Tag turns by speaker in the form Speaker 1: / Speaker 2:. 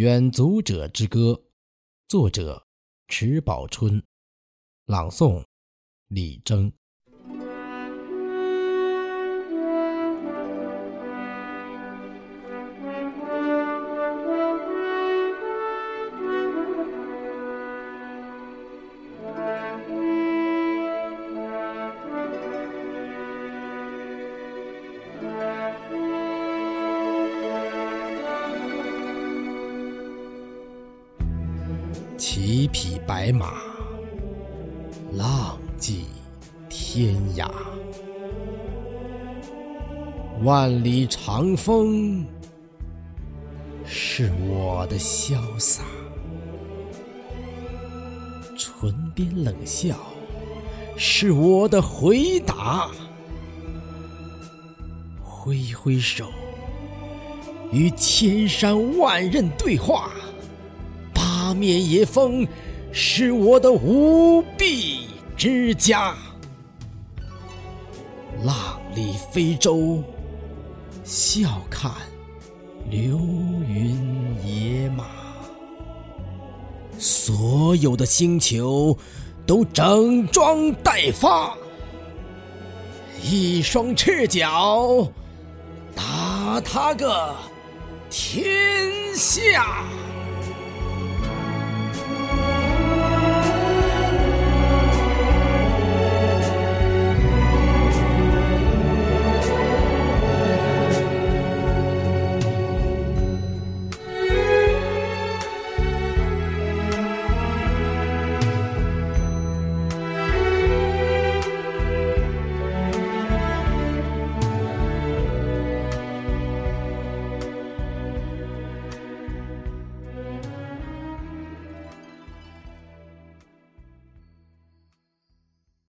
Speaker 1: 远足者之歌，作者迟宝春，朗诵李征。骑匹白马，浪迹天涯。万里长风是我的潇洒，唇边冷笑是我的回答。挥挥手，与千山万仞对话。八面野风是我的无臂之家，浪里飞舟，笑看流云野马。所有的星球都整装待发，一双赤脚打他个天下。